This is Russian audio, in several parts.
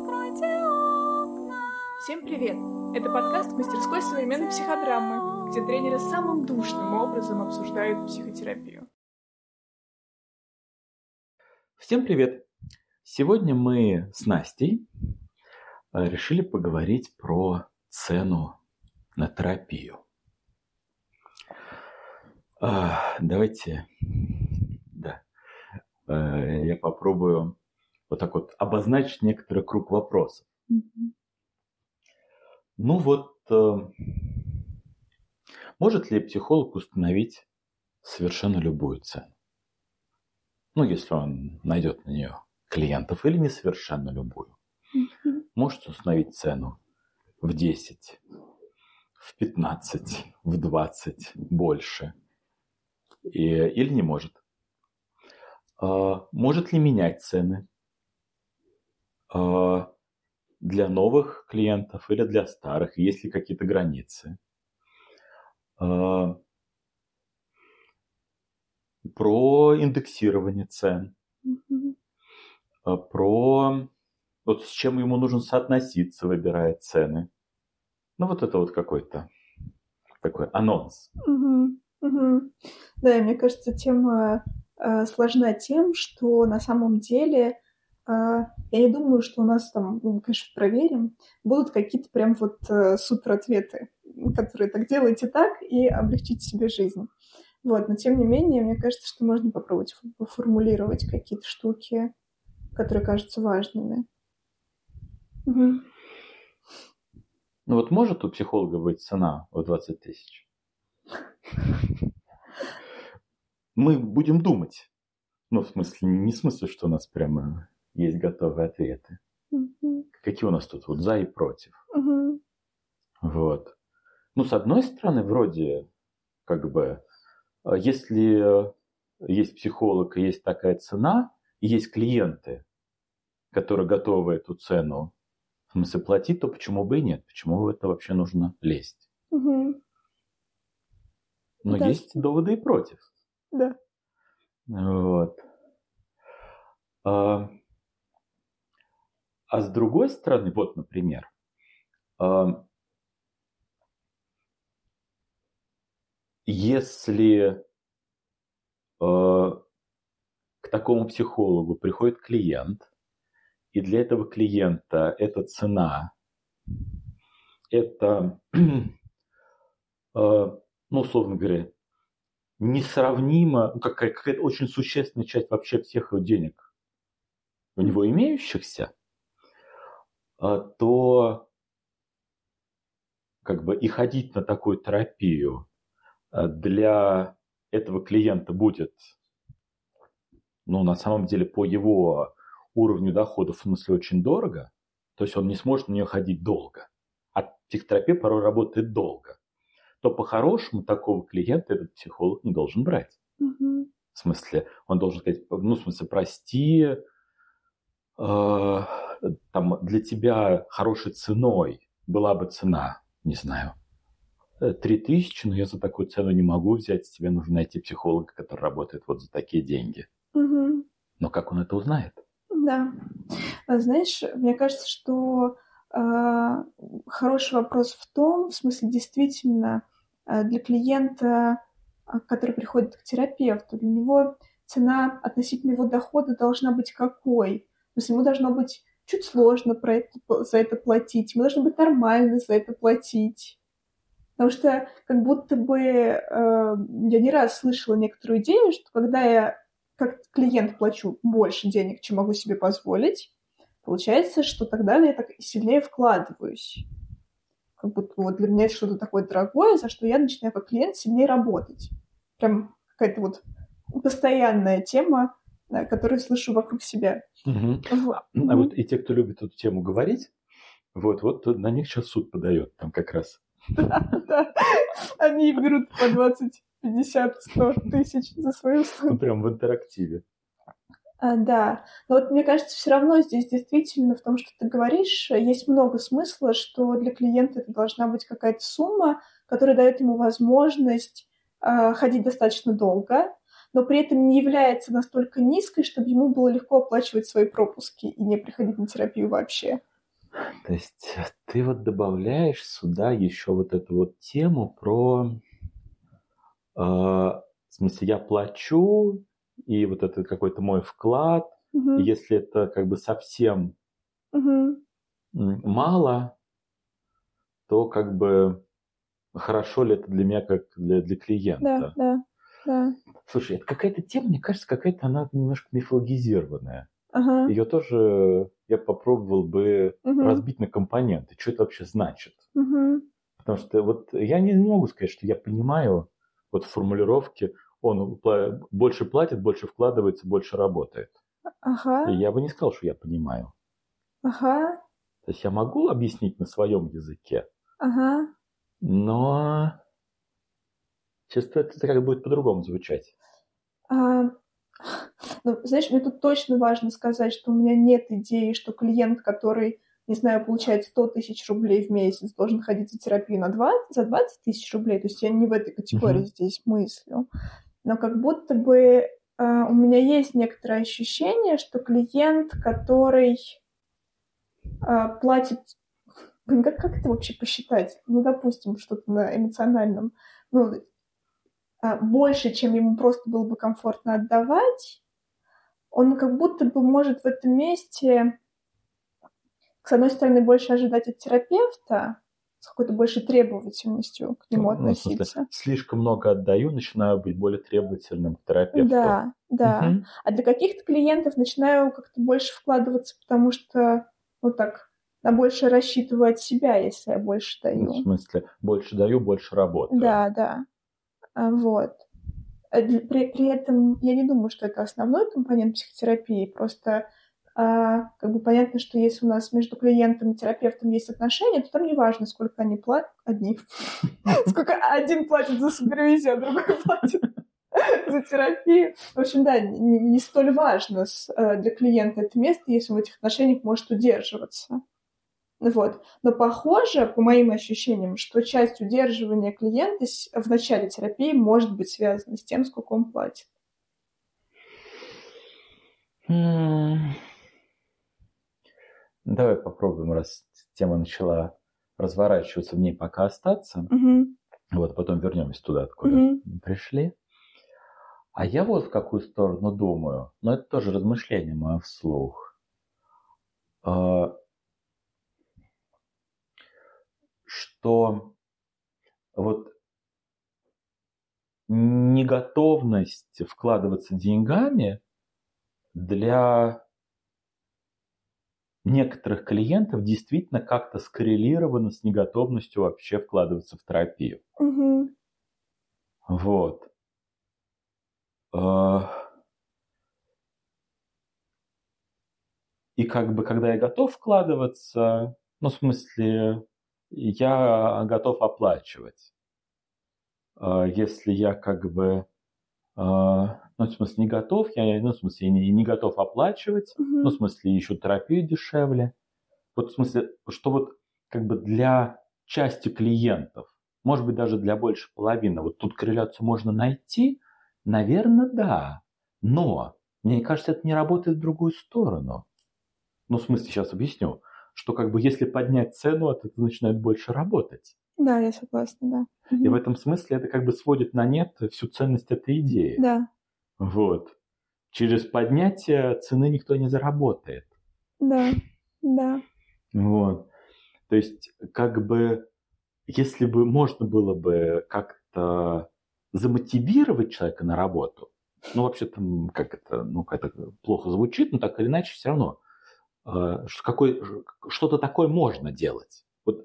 Откройте окна. Всем привет! Это подкаст мастерской современной психодрамы, где тренеры самым душным образом обсуждают психотерапию. Всем привет! Сегодня мы с Настей э, решили поговорить про цену на терапию. А, давайте, да, э, я попробую вот так вот обозначить некоторый круг вопросов. Мгм. Ну вот, э, может ли психолог установить совершенно любую цену? Ну, если он найдет на нее клиентов или не совершенно любую. Мгм. Может установить цену в 10, в 15, в 20, больше. И, или не может. А, может ли менять цены? А, для новых клиентов или для старых? Есть ли какие-то границы? А, про индексирование цен, а, про вот с чем ему нужно соотноситься, выбирая цены. Ну, вот это вот какой-то такой анонс. Мгм. Да, мне кажется, тема э, сложна тем, что на самом деле я не думаю, что у нас там, ну, мы, конечно, проверим, будут какие-то прям вот э, супер ответы, которые так делайте так и облегчите себе жизнь. Вот, но тем не менее, мне кажется, что можно попробовать фо- формулировать какие-то штуки, которые кажутся важными. Мгм. Ну вот может у психолога быть цена в 20 тысяч? Мы будем думать. Ну, в смысле, не в смысле, что у нас прямо есть готовые ответы. Мгм. Какие у нас тут вот за и против. Мгм. Вот. Ну, с одной стороны, вроде, как бы, э, если э, есть психолог есть такая цена, и есть клиенты, которые готовы эту цену в смысле платить, то почему бы и нет? Почему в это вообще нужно лезть? Мгм. Но Да. есть доводы и против. Да. Вот. А, а с другой стороны, вот, например, если а, к такому психологу приходит клиент, и для этого клиента эта цена, это, а, ну, условно говоря, несравнимо, ну, какая- какая-то очень существенная часть вообще всех его денег у него имеющихся, то как бы и ходить на такую терапию а, для этого клиента будет, ну, на самом деле, по его уровню доходов, в смысле, очень дорого, то есть он не сможет на нее ходить долго. А психотерапия порой работает долго. То по-хорошему такого клиента этот психолог не должен брать. Мгм. В смысле, он должен сказать, ну, в смысле, прости, э, там, для тебя хорошей ценой была бы цена, не знаю, э, три тысячи, но я за такую цену не могу взять, тебе нужно найти психолога, который работает вот за такие деньги. Мгм. Но как он это узнает? Да. А Знаешь, мне кажется, что а, хороший вопрос в том, в смысле, действительно, а, для клиента, который приходит к терапевту, для него цена относительно его дохода должна быть какой? То есть ему должно быть чуть сложно про это, за это платить, ему должно быть нормально за это платить. Потому что как будто бы э, я не раз слышала некоторую идею, что когда я как клиент плачу больше денег, чем могу себе позволить, получается, что тогда я так сильнее вкладываюсь. Как будто вот для меня это что-то такое дорогое, за что я начинаю как клиент сильнее работать. Прям какая-то вот постоянная тема, э, которую слышу вокруг себя. Вот. А вот и те, кто любит эту тему говорить, вот, вот на них сейчас суд подает, там как раз. Да. Они берут по 20, 50, 100 тысяч за свою услугу. Ну, прям в интерактиве. А, да, но вот мне кажется, все равно здесь действительно в том, что ты говоришь, есть много смысла, что для клиента это должна быть какая-то сумма, которая дает ему возможность а, ходить достаточно долго, но при этом не является настолько низкой, чтобы ему было легко оплачивать свои пропуски и не приходить на терапию вообще. То есть ты вот добавляешь сюда еще вот эту вот тему про, э, в смысле, я плачу, и вот это какой-то мой вклад, и если это как бы совсем м, мало, то как бы хорошо ли это для меня, как для, для клиента. да, да. Слушай, это какая-то тема, мне кажется, какая-то она немножко мифологизированная. Ага. Ее тоже я попробовал бы Мгм. разбить на компоненты. Что это вообще значит? Мгм. Потому что вот я не могу сказать, что я понимаю вот формулировки, он больше платит, больше вкладывается, больше работает. Ага. И я бы не сказал, что я понимаю. Ага. То есть я могу объяснить на своем языке, Ага. но чувствую, это как будет по-другому звучать. А, ну, знаешь, мне тут точно важно сказать, что у меня нет идеи, что клиент, который, не знаю, получает 100 тысяч рублей в месяц, должен ходить за терапию на 20, за 20 тысяч рублей. То есть я не в этой категории Мгм. здесь мыслю. Но как будто бы а, у меня есть некоторое ощущение, что клиент, который а, платит... Блин, как, как это вообще посчитать? Ну, допустим, что-то на эмоциональном. Ну, больше, чем ему просто было бы комфортно отдавать, он как будто бы может в этом месте, с одной стороны, больше ожидать от терапевта, с какой-то большей требовательностью к нему Ну, в смысле, относиться. слишком много отдаю, начинаю быть более требовательным к терапевту. Да, да. Мгм. А для каких-то клиентов начинаю как-то больше вкладываться, потому что, ну так, на больше рассчитываю от себя, если я больше Ну, даю. В смысле, больше даю, больше работаю. Да, да. А, Вот. А При, при этом я не думаю, что это основной компонент психотерапии. Просто а, как бы понятно, что если у нас между клиентом и терапевтом есть отношения, то там не важно, сколько они платят. Одни. Сколько один платит за супервизию, а другой платит за терапию. В общем, да, не, столь важно э, для клиента это место, если он в этих отношениях может удерживаться. Вот. Но похоже, по моим ощущениям, что часть удерживания клиента в начале терапии может быть связана с тем, сколько он платит. Давай попробуем, раз тема начала разворачиваться, в ней пока остаться. Мгм. Вот, потом вернемся туда, откуда Мгм. пришли. А я вот в какую сторону думаю, но это тоже размышление мое вслух. А, Что вот неготовность вкладываться деньгами для некоторых клиентов действительно как-то скоррелирована с неготовностью вообще вкладываться в терапию. Мгм. Вот. А, И как бы, когда я готов вкладываться, ну, в смысле, я готов оплачивать. А Если я как бы, а, ну, в смысле, не готов, я, ну, в смысле, не, не готов оплачивать, Мгм. ну, в смысле, ищу терапию дешевле. Вот в смысле, что вот как бы для части клиентов, может быть, даже для больше половины, вот тут корреляцию можно найти, наверное, да. Но, мне кажется, это не работает в другую сторону. Ну, в смысле, сейчас объясню, что как бы если поднять цену, это начинает больше работать. Да, я согласна, да. И в этом смысле это как бы сводит на нет всю ценность этой идеи. Да, Вот. Через поднятие цены никто не заработает. да, да. Вот. То есть, как бы, если бы можно было бы как-то замотивировать человека на работу, ну, вообще-то, м, как это, ну, как это плохо звучит, но так или иначе все равно, какой, что-то такое можно делать. Вот,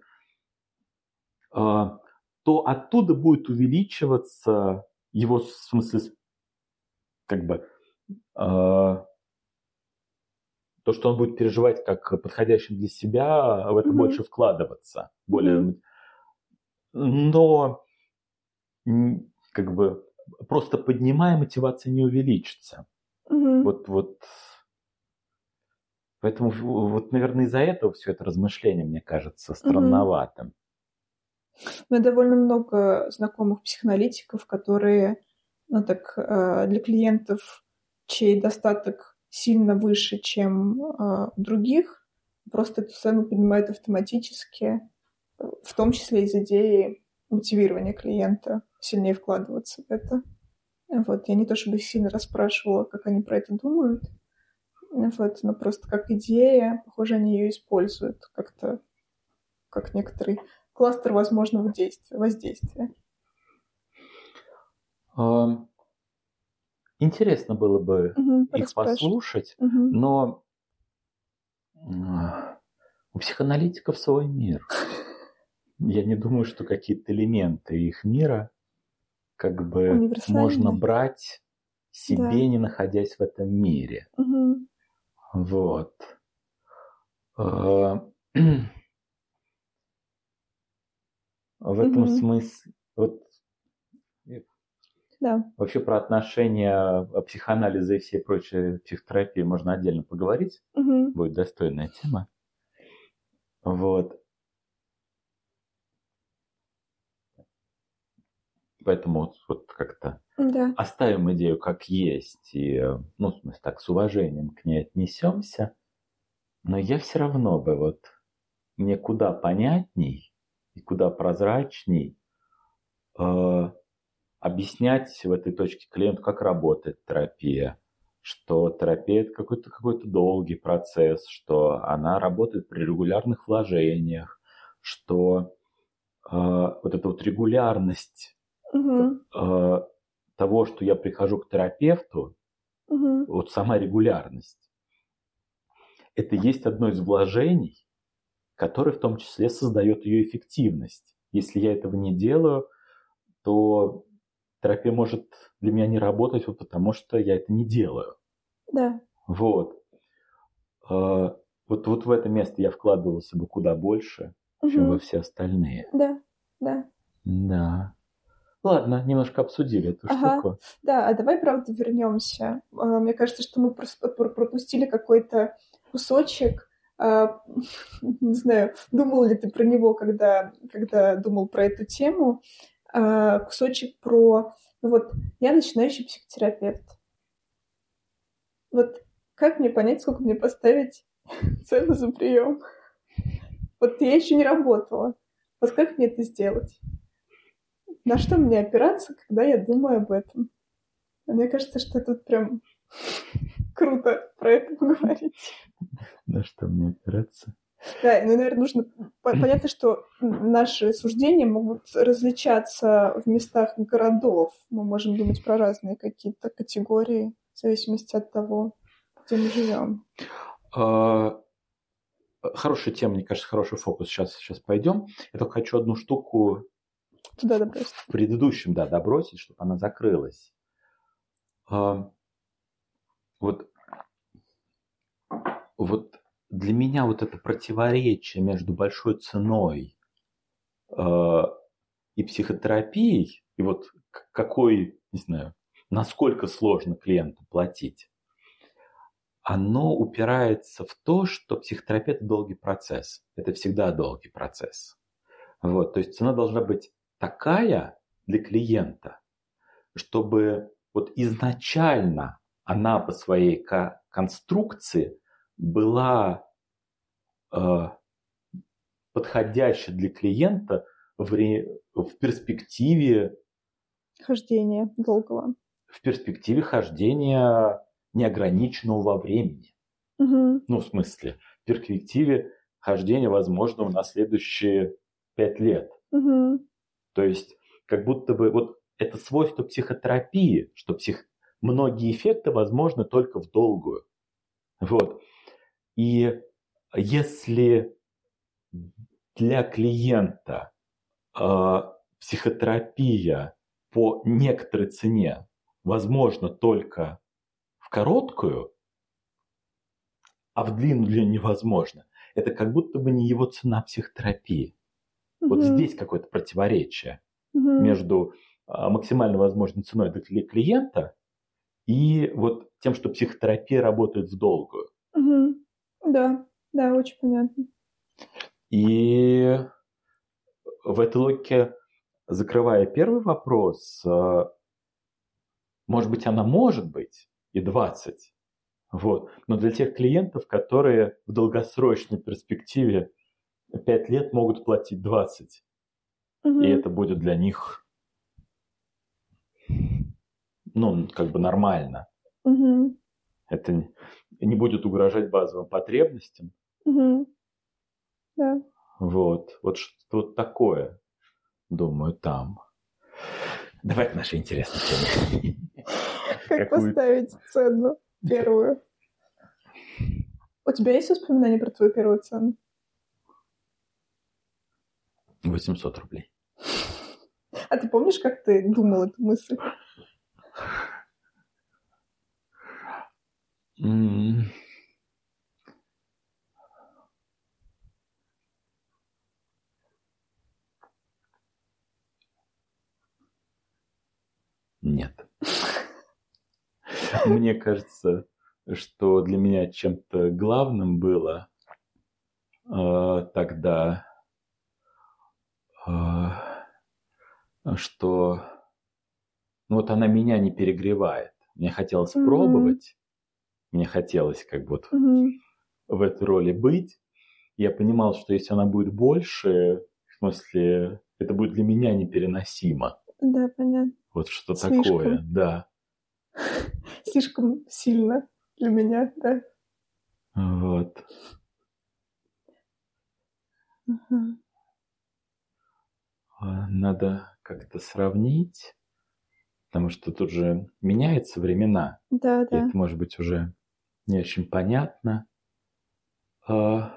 э, то оттуда будет увеличиваться его, в смысле, как бы, э, то, что он будет переживать как подходящим для себя, в это Мгм. больше вкладываться. Более... Мгм. Но как бы просто поднимая, мотивация не увеличится. Мгм. Вот, вот. Поэтому, вот, наверное, из-за этого все это размышление, мне кажется, странноватым. У меня довольно много знакомых психоаналитиков, которые, ну так, э, для клиентов, чей достаток сильно выше, чем э, у других, просто эту цену поднимают автоматически, в том числе из идеи мотивирования клиента сильнее вкладываться в это. Вот, я не то чтобы сильно расспрашивала, как они про это думают, вот, но просто как идея, похоже, они ее используют как-то, как некоторый кластер возможного действия, воздействия. Интересно было бы угу, их послушать, угу. но у психоаналитиков свой мир. Я не думаю, что какие-то элементы их мира как бы можно брать себе, да. не находясь в этом мире. Угу. Вот. А, в этом угу. смысле, вот да. Вообще про отношения психоанализа и всей прочей психотерапии можно отдельно поговорить. Угу. Будет достойная тема. Вот. Поэтому вот, вот как-то да. оставим идею как есть и, ну, в смысле, так с уважением к ней отнесемся. Но я все равно бы вот мне куда понятней и куда прозрачней э, объяснять в этой точке клиенту, как работает терапия, что терапия это какой-то какой долгий процесс, что она работает при регулярных вложениях, что э, вот эта вот регулярность угу. э, того, что я прихожу к терапевту, угу. вот сама регулярность, это есть одно из вложений, которое в том числе создает ее эффективность. Если я этого не делаю, то терапия может для меня не работать, вот потому что я это не делаю. Да. Вот. А, вот, вот в это место я вкладывался бы куда больше, угу. чем во все остальные. Да, да. Да. Ладно, немножко обсудили эту ага. штуку. Да, а давай, правда, вернемся. А, мне кажется, что мы пропустили какой-то кусочек. А, не знаю, думал ли ты про него, когда, когда думал про эту тему. А, кусочек про... Ну вот, я начинающий психотерапевт. Вот как мне понять, сколько мне поставить цену за прием? Вот я еще не работала. Вот как мне это сделать? На что мне опираться, когда я думаю об этом? Мне кажется, что тут прям круто про это поговорить. На что мне опираться? Да, ну, наверное, нужно... Понятно, что наши суждения могут различаться в местах городов. Мы можем думать про разные какие-то категории в зависимости от того, где мы живем. А, хорошая тема, мне кажется, хороший фокус. Сейчас, сейчас пойдем. Я только хочу одну штуку Туда добросить. в предыдущем, да, добросить, чтобы она закрылась. А, вот, вот для меня вот это противоречие между большой ценой э, и психотерапией, и вот какой, не знаю, насколько сложно клиенту платить, оно упирается в то, что психотерапия – это долгий процесс. Это всегда долгий процесс. Вот, то есть цена должна быть такая для клиента, чтобы вот изначально она по своей конструкции была э, подходяща для клиента в, ре, в перспективе хождения долгого. В перспективе хождения неограниченного во времени. Угу. Ну, в смысле, в перспективе хождения возможного на следующие пять лет. Угу. То есть, как будто бы вот это свойство психотерапии, что псих... многие эффекты возможны только в долгую. Вот. И если для клиента э, психотерапия по некоторой цене возможна только в короткую, а в длинную невозможно, это как будто бы не его цена психотерапии. Вот здесь какое-то противоречие между э, максимально возможной ценой для клиента и вот тем, что психотерапия работает в долгую. Угу. Да, да, очень понятно. И в этой логике, закрывая первый вопрос, э, может быть, она может быть и 20, Вот. Но для тех клиентов, которые в долгосрочной перспективе 5 лет могут платить 20, Мгм. и это будет для них, ну, как бы нормально. Мгм. Это не- будет угрожать базовым потребностям. Мгм. Да. Вот. Вот что-то вот такое, думаю, там. Давай к нашей интересной теме. Как поставить цену первую? У тебя есть воспоминания про твою первую цену? 800 рублей. А ты помнишь, как ты думал эту мысль? Нет. Мне кажется, что для меня чем-то главным было э, тогда, что ну вот она меня не перегревает. Мне хотелось Мгм. пробовать, мне хотелось как бы вот Мгм. в этой роли быть. Я понимал, что если она будет больше, в смысле, это будет для меня непереносимо. Да, понятно. Вот что Слишком. такое, да. Слишком сильно для меня, да. Вот. Ага. А, Надо как-то сравнить, потому что тут же меняются времена. Да, и да. это может быть уже не очень понятно. А,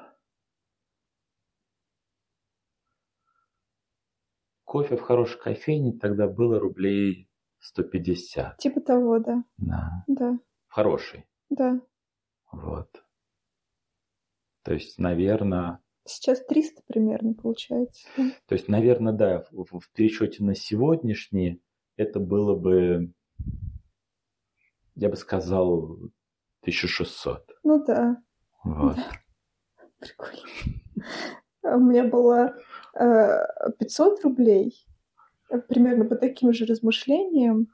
Кофе в хорошей кофейне тогда было рублей 150. Типа того, да. Да. Да, В хорошей. да. Вот. То есть, наверное, Сейчас 300 примерно получается. да. то есть, наверное, да, в, в- пересчете на сегодняшний это было бы, я бы сказал, 1600. Ну да, Вот. прикольно. А У меня было э, 500 рублей, э, примерно по таким же размышлениям.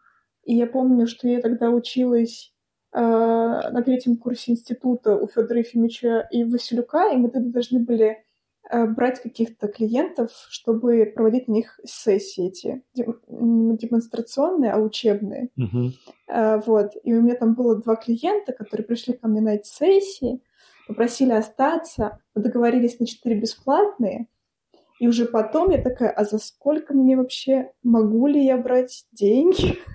И я помню, что я тогда училась э, на третьем курсе института у Федора Ефимовича и Василюка, и мы тогда должны были э, брать каких-то клиентов, чтобы проводить на них сессии эти, не демонстрационные, а учебные. А, Вот. И у меня там было два клиента, которые пришли ко мне на эти сессии, попросили остаться, договорились на четыре бесплатные. И уже потом я такая, а за сколько мне вообще, могу ли я брать деньги?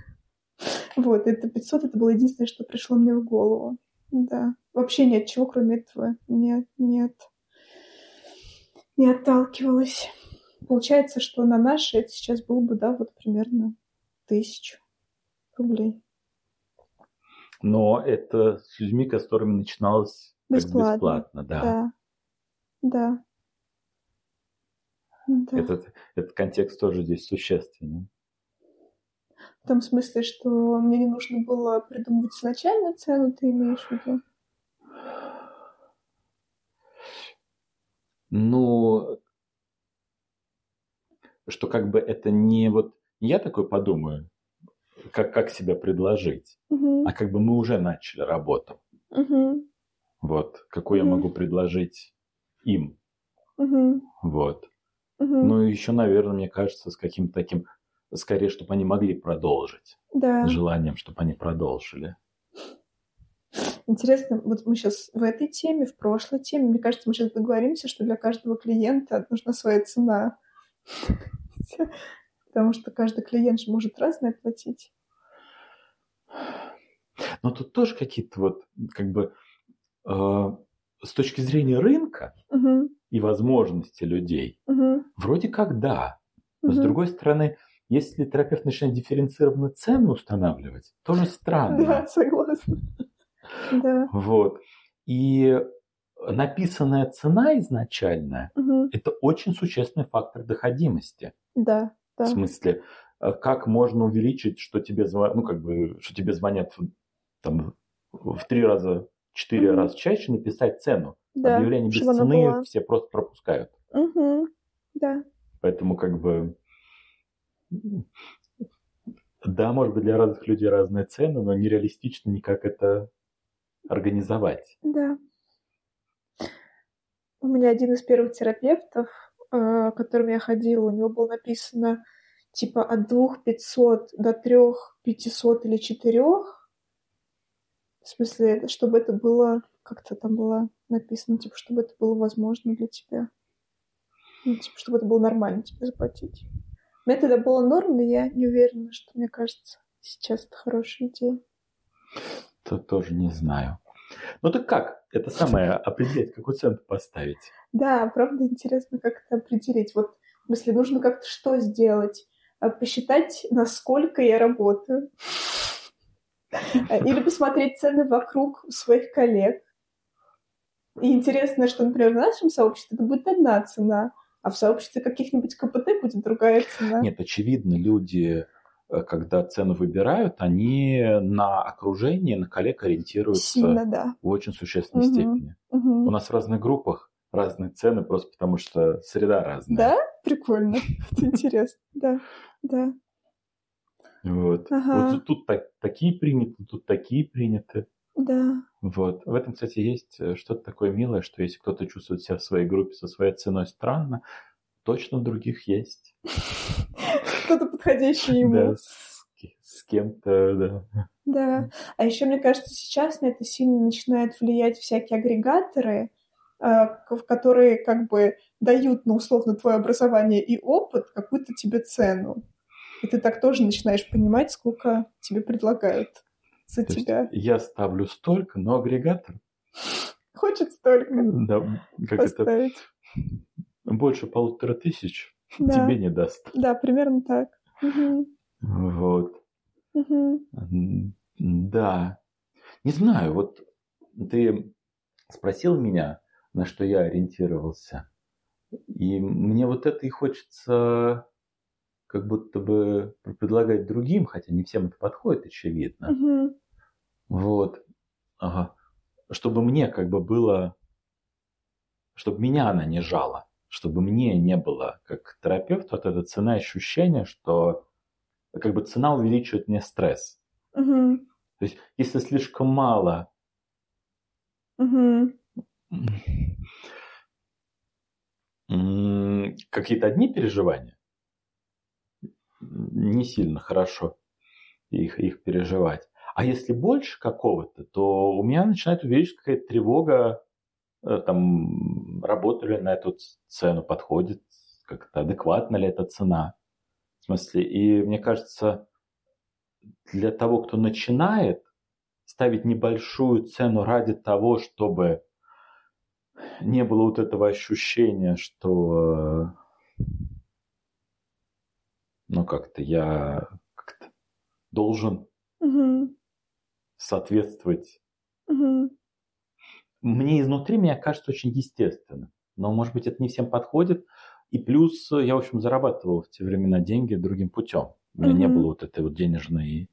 Вот, это 500, это было единственное, что пришло мне в голову. Да. Вообще ни от чего, кроме этого, нет, нет. Не отталкивалась. Получается, что на наши это сейчас было бы, да, вот примерно тысячу рублей. Но это с людьми, с которыми начиналось Бесплатно. бесплатно, да. Да. Да. Да. Этот, этот контекст тоже здесь существенен. В том смысле, что мне не нужно было придумывать изначально цену, ты имеешь в виду? Ну, что как бы это не вот я такой подумаю, как, как себя предложить, Мгм. а как бы мы уже начали работу. Мгм. Вот, какой я Мгм. могу предложить им. Мгм. Вот. Мгм. Ну, еще, наверное, мне кажется, с каким-то таким, скорее, чтобы они могли продолжить. Да. С желанием, чтобы они продолжили. Интересно, вот мы сейчас в этой теме, в прошлой теме, мне кажется, мы сейчас договоримся, что для каждого клиента нужна своя цена. Потому что каждый клиент же может разное платить. Но тут тоже какие-то вот, как бы, э, с точки зрения рынка Мгм. и возможностей людей, Мгм. вроде как да. Но с Мгм. другой стороны, если терапевт начинает дифференцированно цену устанавливать, тоже странно. Да, согласна. Да. Вот. И написанная цена изначальная Мгм. – это очень существенный фактор доходимости. Да, В да. смысле, э, как можно увеличить, что тебе звонят, ну, как бы, что тебе звонят в- там, в три раза, четыре Мгм. раза чаще, написать цену. Да, Объявление без цены была. все просто пропускают. Мгм. Да. Поэтому, как бы, да, может быть, для разных людей разные цены, но нереалистично никак это организовать. Да. У меня один из первых терапевтов, э, к которым я ходила, у него было написано типа от двух пятьсот до трех пятисот или четырех. В смысле, чтобы это было, как-то там было написано, типа, чтобы это было возможно для тебя. Ну, типа, чтобы это было нормально тебе заплатить. Мне тогда было норм, но я не уверена, что, мне кажется, сейчас это хорошая идея. То тоже не знаю. Ну так как? Это самое определять, какую цену поставить? Да, правда интересно, как это определить. Вот, в смысле, нужно как-то что сделать? А, посчитать, насколько я работаю. Или посмотреть цены вокруг у своих коллег. И интересно, что, например, в нашем сообществе это будет одна цена, а в сообществе каких-нибудь КПТ будет другая цена. Нет, очевидно, люди, когда цену выбирают, они на окружение, на коллег ориентируются Сильно, да. в очень существенной Мгм. степени. Мгм. У нас в разных группах разные цены, просто потому что среда разная. Да? Прикольно. Это интересно. Да. Да. Вот. Ага. Вот тут так- такие приняты, тут такие приняты. Да. Вот. В этом, кстати, есть э, что-то такое милое, что если кто-то чувствует себя в своей группе со своей ценой странно, точно у других есть. Кто-то подходящий Да, ему. с, ки- с кем-то, да. Да. А еще, мне кажется, сейчас на это сильно начинают влиять всякие агрегаторы, э, в которые как бы дают, ну, условно, твое образование и опыт какую-то тебе цену. И ты так тоже начинаешь понимать, сколько тебе предлагают за То тебя. я ставлю столько, но агрегатор, Хочет столько да, как это, поставить. больше полутора тысяч Да. тебе не даст. Да, примерно так. Мгм. Вот. М, Да. Не знаю, вот ты спросил меня, на что я ориентировался. И мне вот это и хочется как будто бы предлагать другим, хотя не всем это подходит, очевидно. Мгм. Вот. Ага. Чтобы мне как бы было, чтобы меня она не жала, чтобы мне не было как терапевту вот эта цена ощущения, что как бы цена увеличивает мне стресс. Мгм. То есть, если слишком мало м, какие-то одни переживания, не сильно хорошо их, их переживать. А если больше какого-то, то у меня начинает увеличиваться какая-то тревога, там, работали на эту цену, подходит, как-то адекватна ли эта цена. В смысле, и мне кажется, для того, кто начинает, ставить небольшую цену ради того, чтобы не было вот этого ощущения, что э, ну как-то я как-то должен Мгм. соответствовать. Мгм. Мне изнутри, мне кажется, очень естественно. Но, может быть, это не всем подходит. И плюс э, я, в общем, зарабатывал в те времена деньги другим путем. У меня не Мгм. было вот этой вот денежной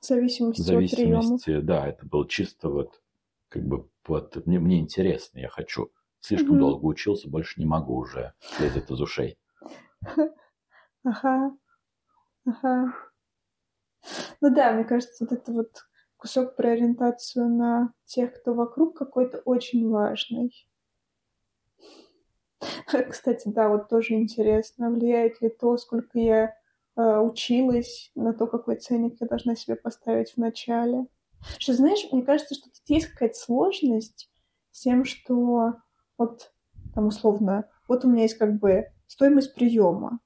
В зависимости, от зависимости. Да, это было чисто вот как бы вот мне, мне интересно, я хочу. Слишком Мгм. долго учился, больше не могу уже. Лезет из ушей. Ага. Ага. Ну да, мне кажется, вот это вот кусок про ориентацию на тех, кто вокруг, какой-то очень важный. Кстати, да, вот тоже интересно, влияет ли то, сколько я э, училась, на то, какой ценник я должна себе поставить в начале. Что, знаешь, мне кажется, что тут есть какая-то сложность с тем, что вот там условно, вот у меня есть как бы стоимость приема,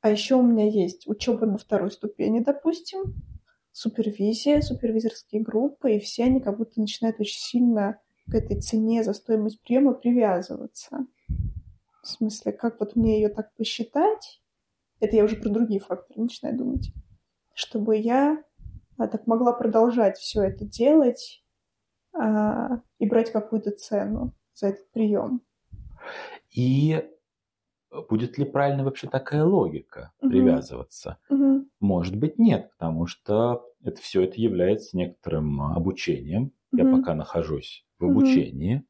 а еще у меня есть учеба на второй ступени, допустим, супервизия, супервизорские группы, и все они как будто начинают очень сильно к этой цене за стоимость приема привязываться. В смысле, как вот мне ее так посчитать, это я уже про другие факторы начинаю думать, чтобы я а, так могла продолжать все это делать а, и брать какую-то цену за этот прием. И будет ли правильно вообще такая логика привязываться? Мгм. Может быть, нет, потому что это все это является некоторым обучением. Я Мгм. пока нахожусь в обучении.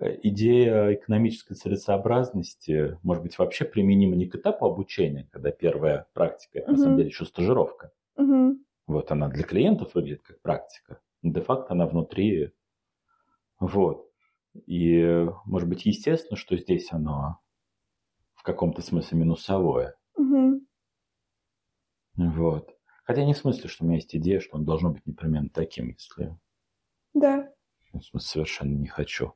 Э, Идея экономической целесообразности может быть вообще применима не к этапу обучения, когда первая практика, это на самом деле еще стажировка. Мгм. Вот она для клиентов выглядит как практика. Де-факто она внутри. Вот. И, может быть, естественно, что здесь оно в каком-то смысле минусовое. Угу. Вот. Хотя не в смысле, что у меня есть идея, что он должно быть непременно таким, если... Да. В смысле, совершенно не хочу.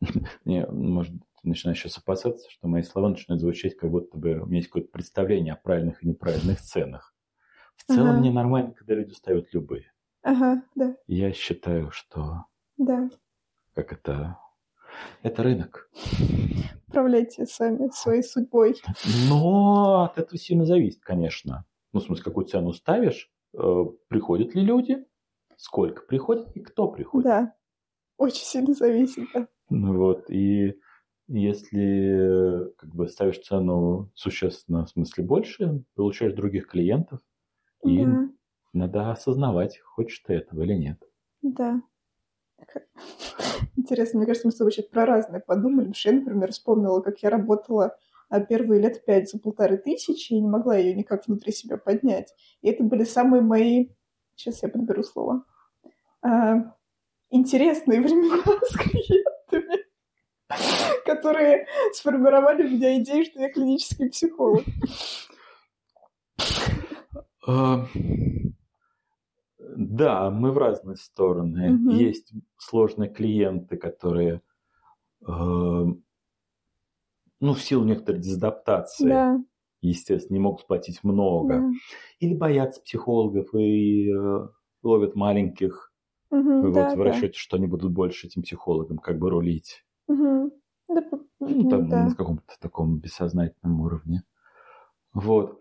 Мне, может, начинаю сейчас опасаться, что мои слова начинают звучать, как будто бы у меня есть какое-то представление о правильных и неправильных ценах. В целом Ага. мне нормально, когда люди ставят любые. Ага, да, Я считаю, что да. как это... Это рынок. Управляйте сами своей судьбой. Но от этого сильно зависит, конечно. Ну, в смысле, какую цену ставишь, э, приходят ли люди, сколько приходят и кто приходит. Да. Очень сильно зависит, да. Ну Вот, и если э, как бы ставишь цену существенно, в смысле, больше, получаешь других клиентов, и Да, надо осознавать, хочешь ты этого или нет. да. Интересно, мне кажется, мы с тобой сейчас про разное подумали, потому что я, например, вспомнила, как я работала а, первые лет пять за полторы тысячи и не могла ее никак внутри себя поднять. И это были самые мои, сейчас я подберу слово, а, интересные времена с клиентами, которые сформировали у меня идею, что я клинический психолог. А, Да, мы в разные стороны. Есть сложные клиенты, которые, э, ну, в силу некоторой дезадаптации, Да, естественно, не могут платить много. да. Или боятся психологов и э, ловят маленьких Мгм, вот, да, в да. расчете, что они будут больше этим психологам как бы рулить. Мгм. Да, Ну, там, да. на каком-то таком бессознательном уровне. Вот.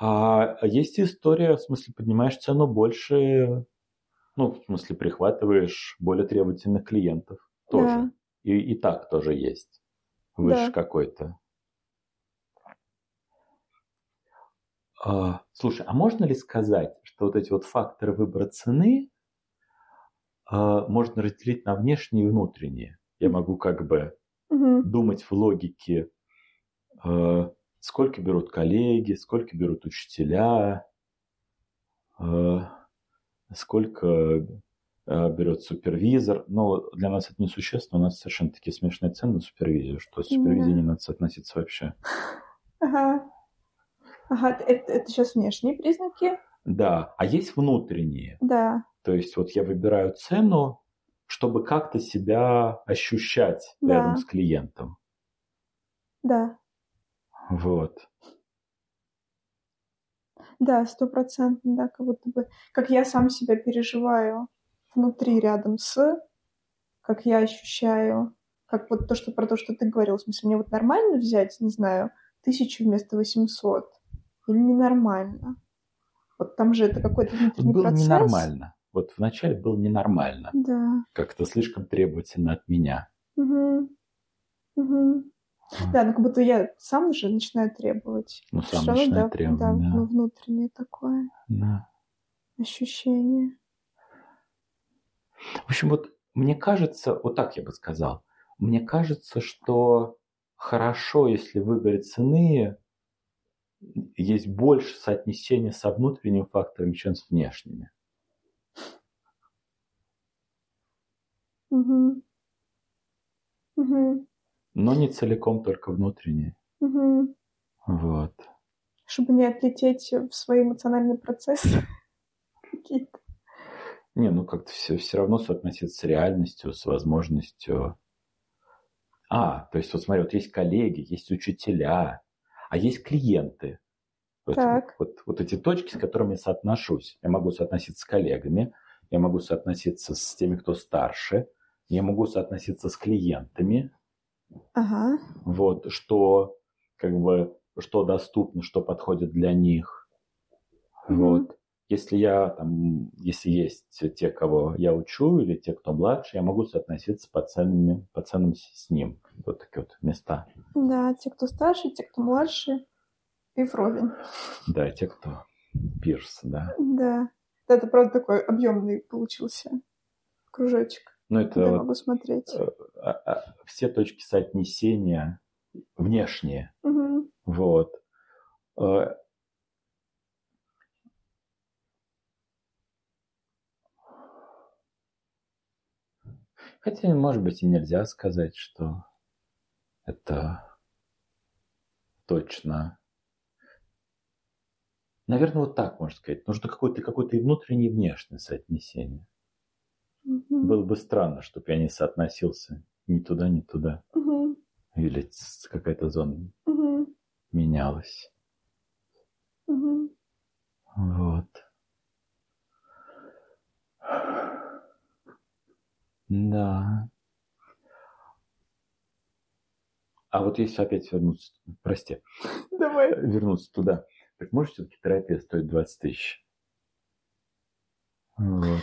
А есть история, в смысле, поднимаешь цену больше, ну, в смысле, прихватываешь более требовательных клиентов тоже. Да. И, и так тоже есть. Выше Да. какой-то. А, слушай, а можно ли сказать, что вот эти вот факторы выбора цены а, можно разделить на внешние и внутренние? Я могу как бы Мгм. думать в логике, э, сколько берут коллеги, сколько берут учителя, э, сколько берет супервизор. Но для нас это несущественно, у нас совершенно такие смешные цены на супервизию, что с супервизией Да. не надо соотноситься вообще. Ага. Ага, это, это сейчас внешние признаки? Да, а есть внутренние. Да, То есть вот я выбираю цену, чтобы как-то себя ощущать Да. рядом с клиентом. да, Вот. да, стопроцентно, да, как будто бы, как я сам себя переживаю внутри рядом с, как я ощущаю, как вот то, что про то, что ты говорил, в смысле, мне вот нормально взять, не знаю, тысячу вместо 800 или ненормально? Вот там же это какой-то внутренний Было процесс. ненормально. Вот вначале было ненормально. Да. Как-то слишком требовательно от меня. Мгм. Мгм. Да, ну как будто я сам же начинаю требовать. Ну, сам начинаю да, требовать, да, да. ну, внутреннее такое Да. ощущение. В общем, вот мне кажется, вот так я бы сказал, мне кажется, что хорошо, если в выборе цены есть больше соотнесения со внутренними факторами, чем с внешними. Мгм. Мгм. Но не целиком только внутренние. Мгм. Вот. Чтобы не отлететь в свои эмоциональные процессы какие-то. Не, ну как-то все, все равно соотноситься с реальностью, с возможностью. А, то есть вот смотри, вот есть коллеги, есть учителя, а есть клиенты. Вот, Так. вот, вот эти точки, с которыми я соотношусь. Я могу соотноситься с коллегами, я могу соотноситься с теми, кто старше, я могу соотноситься с клиентами, Ага. вот, что как бы, что доступно, что подходит для них. Мгм. Вот. Если я там, если есть те, кого я учу, или те, кто младше, я могу соотноситься по ценам, по ценам с ним. Вот такие вот места. Да, те, кто старше, те, кто младше, и вровень. Да, те, кто пирс, да. Да. Да, это правда такой объемный получился кружочек. Ну, это вот, могу смотреть. э, а- а, все точки соотнесения внешние. Мгм. Вот. Хотя, может быть, и нельзя сказать, что это точно. Наверное, вот так можно сказать. Нужно какое-то какое внутреннее и внешнее соотнесение. Угу. Было бы странно, чтобы я не соотносился ни туда, ни туда. Угу. Или какая-то зона угу. менялась. Угу. Вот. Да. А вот если опять вернуться, прости, Давай. вернуться туда, так может все-таки терапия стоит 20 тысяч? Вот.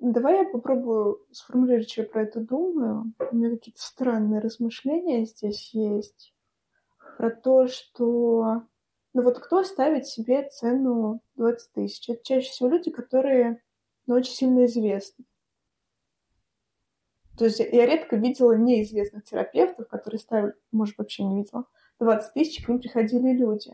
Давай я попробую сформулировать, что я про это думаю. У меня какие-то странные размышления здесь есть. Про то, что... Ну вот кто ставит себе цену 20 тысяч? Это чаще всего люди, которые ну, очень сильно известны. То есть я редко видела неизвестных терапевтов, которые ставили, может, вообще не видела, 20 тысяч, к ним приходили люди.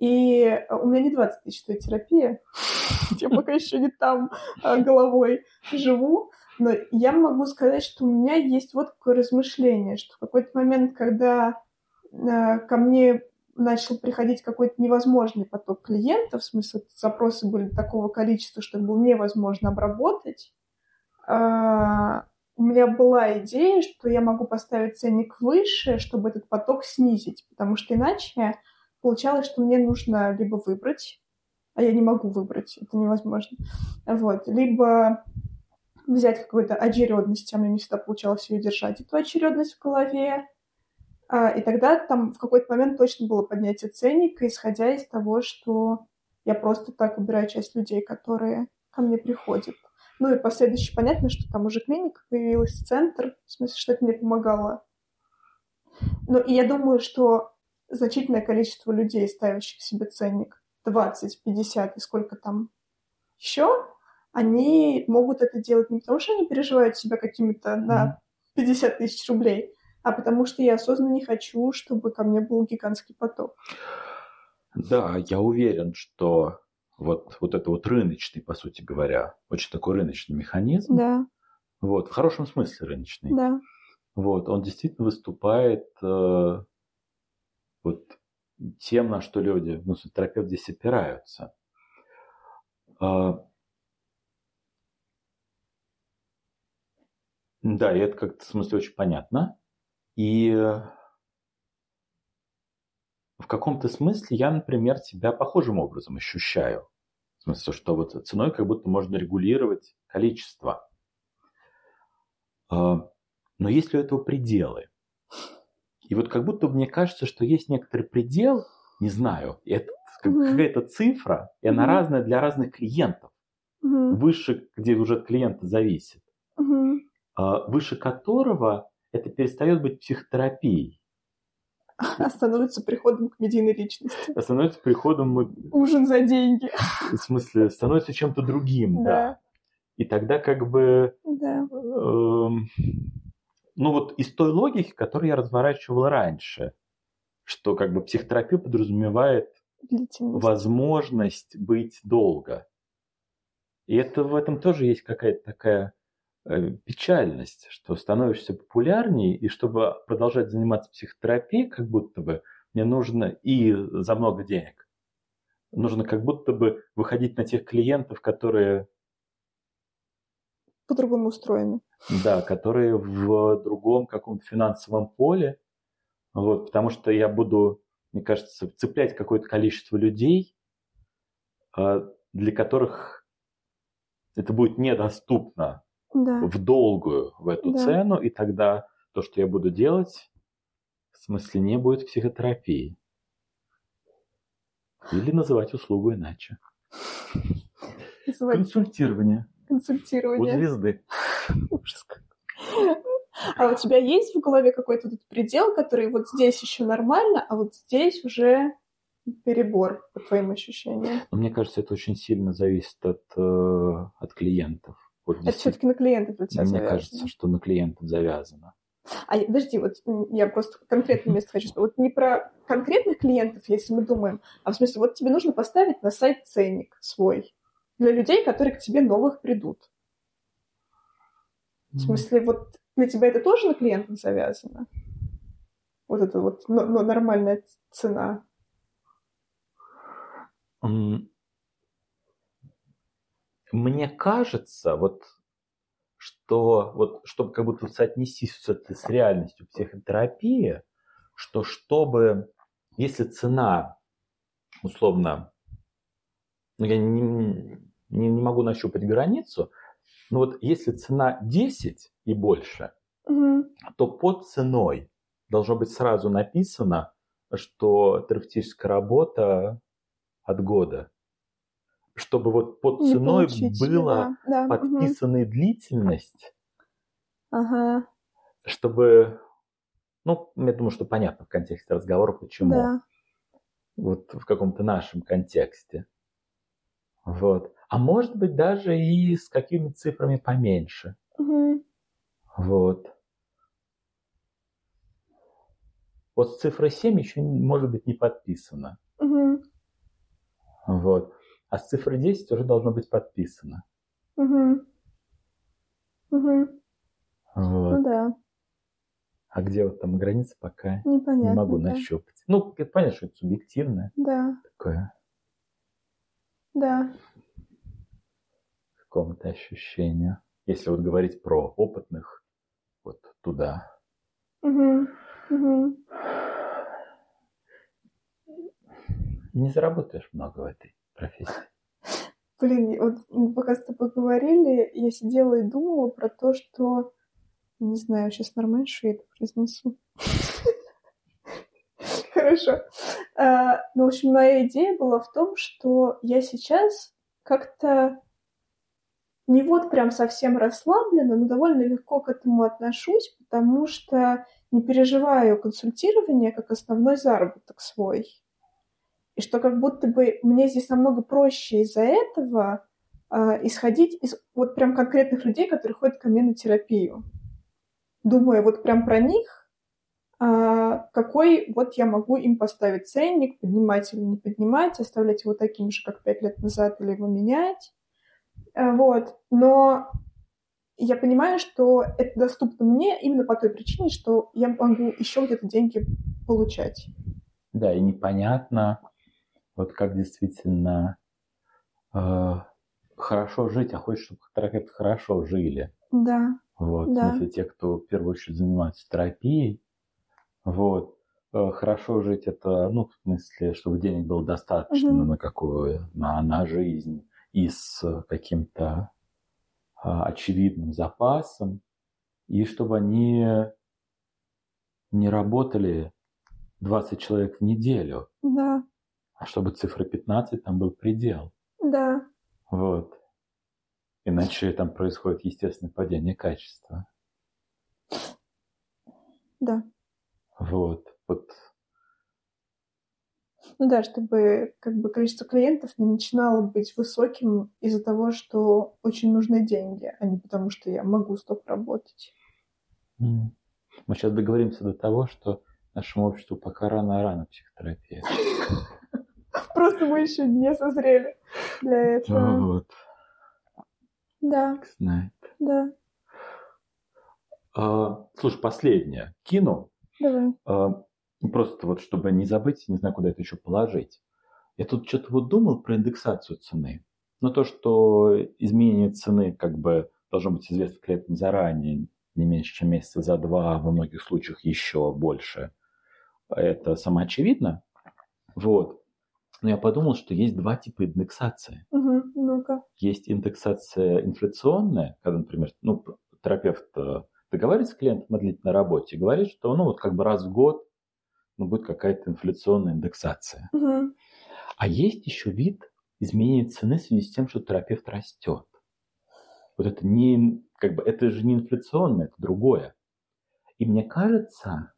И у меня не 20 тысяч стоит терапия. Я пока еще не там а, головой живу. Но я могу сказать, что у меня есть вот такое размышление, что в какой-то момент, когда а, ко мне начал приходить какой-то невозможный поток клиентов, в смысле запросы были такого количества, что было невозможно обработать, а, у меня была идея, что я могу поставить ценник выше, чтобы этот поток снизить, потому что иначе получалось, что мне нужно либо выбрать, а я не могу выбрать, это невозможно, вот, либо взять какую-то очередность, а мне не всегда получалось ее держать, эту очередность в голове, а, и тогда там в какой-то момент точно было поднятие ценника, исходя из того, что я просто так убираю часть людей, которые ко мне приходят. Ну и последующее понятно, что там уже клиника появилась, центр, в смысле, что это мне помогало. Ну и я думаю, что значительное количество людей, ставящих себе ценник 20, 50 и сколько там еще, они могут это делать не потому, что они переживают себя какими-то на 50 тысяч рублей, а потому что я осознанно не хочу, чтобы ко мне был гигантский поток. Да, я уверен, что вот, вот это вот рыночный, по сути говоря, очень такой рыночный механизм. Да. Вот, в хорошем смысле рыночный. Да. Вот, он действительно выступает э, вот тем, на что люди, ну, терапевты здесь опираются. Э, да, и это как-то в смысле очень понятно. И в каком-то смысле я, например, себя похожим образом ощущаю. В смысле, что вот ценой как будто можно регулировать количество. А, но есть ли у этого пределы? И вот как будто мне кажется, что есть некоторый предел, не знаю, это какая-то цифра, и она mm-hmm. разная для разных клиентов. Mm-hmm. Выше, где уже от клиента зависит. Mm-hmm. Выше которого это перестает быть психотерапией. Становится приходом к медийной личности. А становится приходом... Ужин за деньги. В смысле, становится чем-то другим, да. да. И тогда как бы... Да. Э, ну вот из той логики, которую я разворачивал раньше, что как бы психотерапия подразумевает возможность быть долго. И это в этом тоже есть какая-то такая печальность, что становишься популярнее, и чтобы продолжать заниматься психотерапией, как будто бы мне нужно и за много денег. Нужно как будто бы выходить на тех клиентов, которые... По-другому устроены. Да, которые в другом каком-то финансовом поле. Вот, потому что я буду, мне кажется, цеплять какое-то количество людей, а, для которых это будет недоступно да. в долгую в эту да. цену, и тогда то, что я буду делать, в смысле не будет психотерапии. Или называть услугу иначе. Называть... Консультирование. Консультирование. У звезды. Ужас А у тебя есть в голове какой-то предел, который вот здесь еще нормально, а вот здесь уже перебор, по твоим ощущениям? Мне кажется, это очень сильно зависит от, э, от клиентов. Вот это все-таки на клиентов у тебя Мне завязано. кажется, что на клиентов завязано. А подожди, вот я просто конкретное место хочу. Вот не про конкретных клиентов, если мы думаем, а в смысле, вот тебе нужно поставить на сайт ценник свой для людей, которые к тебе новых придут. В смысле, вот для тебя это тоже на клиентах завязано? Вот это вот но, но нормальная цена. Мне кажется, вот что вот чтобы как будто соотнести с реальностью психотерапии, что чтобы, если цена, условно, ну я не, не, не могу нащупать границу, но вот если цена 10 и больше, угу. то под ценой должно быть сразу написано, что терапевтическая работа от года. Чтобы вот под Не ценой была да, подписана угу. длительность. Ага. Чтобы, ну, я думаю, что понятно в контексте разговора, почему. Да. Вот в каком-то нашем контексте. Вот. А может быть даже и с какими-то цифрами поменьше. Угу. Вот. Вот с цифрой 7 еще, может быть, не подписано. Угу. Вот. А с цифрой 10 уже должно быть подписано. Угу. Угу. Вот. Ну да. А где вот там граница, пока Непонятно, не могу да. нащупать. Ну, это понятно, что это субъективное. Да. Такое. Да. Какому-то ощущению. Если вот говорить про опытных, вот туда. Угу. Угу. Не заработаешь много в этой профессии. Блин, вот мы пока с тобой говорили, я сидела и думала про то, что... Не знаю, сейчас нормально, что я это произнесу. Хорошо. А, ну, в общем, моя идея была в том, что я сейчас как-то не вот прям совсем расслаблена, но довольно легко к этому отношусь, потому что не переживаю консультирование как основной заработок свой. Что как будто бы мне здесь намного проще из-за этого э, исходить из вот прям конкретных людей, которые ходят ко мне на терапию. Думая вот прям про них, э, какой вот я могу им поставить ценник, поднимать или не поднимать, оставлять его таким же, как пять лет назад, или его менять. Э, вот. Но я понимаю, что это доступно мне именно по той причине, что я могу еще где-то деньги получать. Да, и непонятно, вот как действительно э, хорошо жить, а хочешь, чтобы терапевты хорошо жили. Да. Вот, да. в смысле, те, кто в первую очередь занимается терапией, вот, э, хорошо жить это, ну, в смысле, чтобы денег было достаточно угу. на какую, на, на жизнь и с каким-то а, очевидным запасом, и чтобы они не работали 20 человек в неделю. Да. А чтобы цифра 15 там был предел. Да. Вот. Иначе там происходит естественное падение качества. Да. Вот. Вот ну да, чтобы как бы количество клиентов не начинало быть высоким из-за того, что очень нужны деньги, а не потому, что я могу стоп работать. Мы сейчас договоримся до того, что нашему обществу пока рано-рано психотерапия. Просто мы еще не созрели для этого. Вот. Да. Знает. Да. А, слушай, последнее. Кину. Давай. А, ну, просто вот, чтобы не забыть, не знаю, куда это еще положить. Я тут что-то вот думал про индексацию цены. Но то, что изменение цены как бы должно быть известно клиентам заранее, не меньше, чем месяца за два, во многих случаях еще больше, это самоочевидно. Вот. Но я подумал, что есть два типа индексации. Угу, ну-ка. Есть индексация инфляционная, когда, например, ну, терапевт э, договаривается с клиентом о длительной работе, говорит, что ну вот как бы раз в год ну, будет какая-то инфляционная индексация. Угу. А есть еще вид изменения цены в связи с тем, что терапевт растет. Вот это не, как бы, это же не инфляционное, это другое. И мне кажется,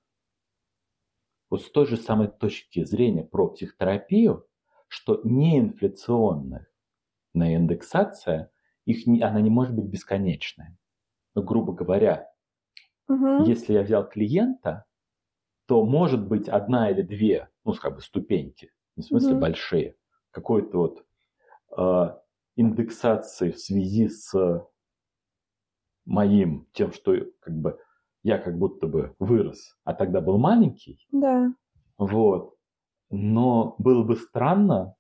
вот с той же самой точки зрения про психотерапию, что неинфляционная индексация, их не, она не может быть бесконечной. Но, грубо говоря, угу. если я взял клиента, то может быть одна или две, ну, как бы ступеньки, не в смысле mm-hmm. большие, какой-то вот э, индексации в связи с моим, тем, что как бы я как будто бы вырос, а тогда был маленький. Да. Вот. Но было бы странно,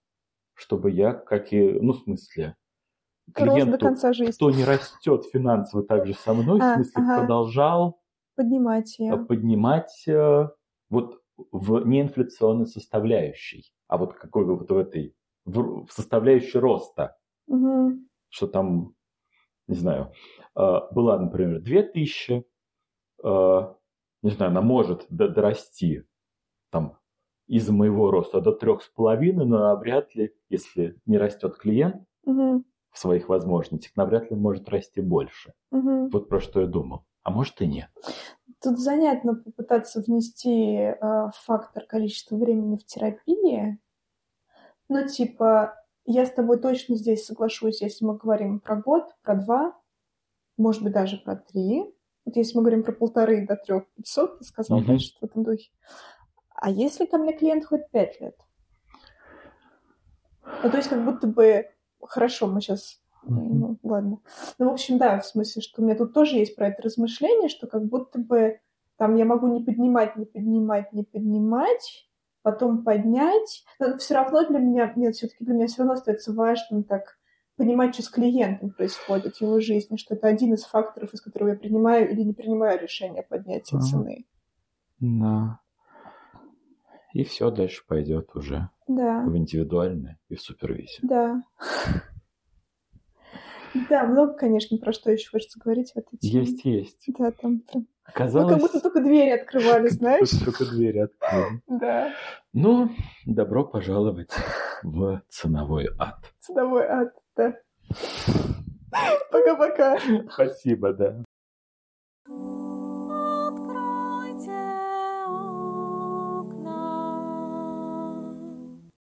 чтобы я, как и, ну, в смысле, клиенту, до конца жизни. кто не растет финансово так же со мной, а, в смысле, ага. продолжал поднимать ее. Поднимать э, вот в неинфляционной составляющей, а вот какой вот в этой, в, в составляющей роста. Угу. Что там, не знаю, э, была, например, 2000, э, не знаю, она может дорасти там из моего роста до трех с половиной, но вряд ли, если не растет клиент угу. в своих возможностях, навряд ли может расти больше. Угу. Вот про что я думал. А может и нет. Тут занятно попытаться внести э, фактор количества времени в терапии. Ну, типа, я с тобой точно здесь соглашусь, если мы говорим про год, про два, может быть, даже про три. Вот если мы говорим про полторы до трех пятьсот, ты сказал, mm-hmm. значит, в этом духе. А если ко мне клиент хоть пять лет? Ну, то есть как будто бы... Хорошо, мы сейчас... Ну, ладно. Ну, в общем, да, в смысле, что у меня тут тоже есть про это размышление, что как будто бы там я могу не поднимать, не поднимать, не поднимать, потом поднять. Но все равно для меня, нет, все-таки для меня все равно остается важным так понимать, что с клиентом происходит в его жизни, что это один из факторов, из которого я принимаю или не принимаю решение поднятия цены. Да. И все дальше пойдет уже да. в индивидуальное и в супервизию. Да. Да, много, конечно, про что еще хочется говорить в этой теме. Есть, есть. Да, там прям... Казалось... Ну, как будто только двери открывали, знаешь? Только двери открыли. Да. Ну, добро пожаловать в ценовой ад. Ценовой ад, да. Пока-пока. Спасибо, да.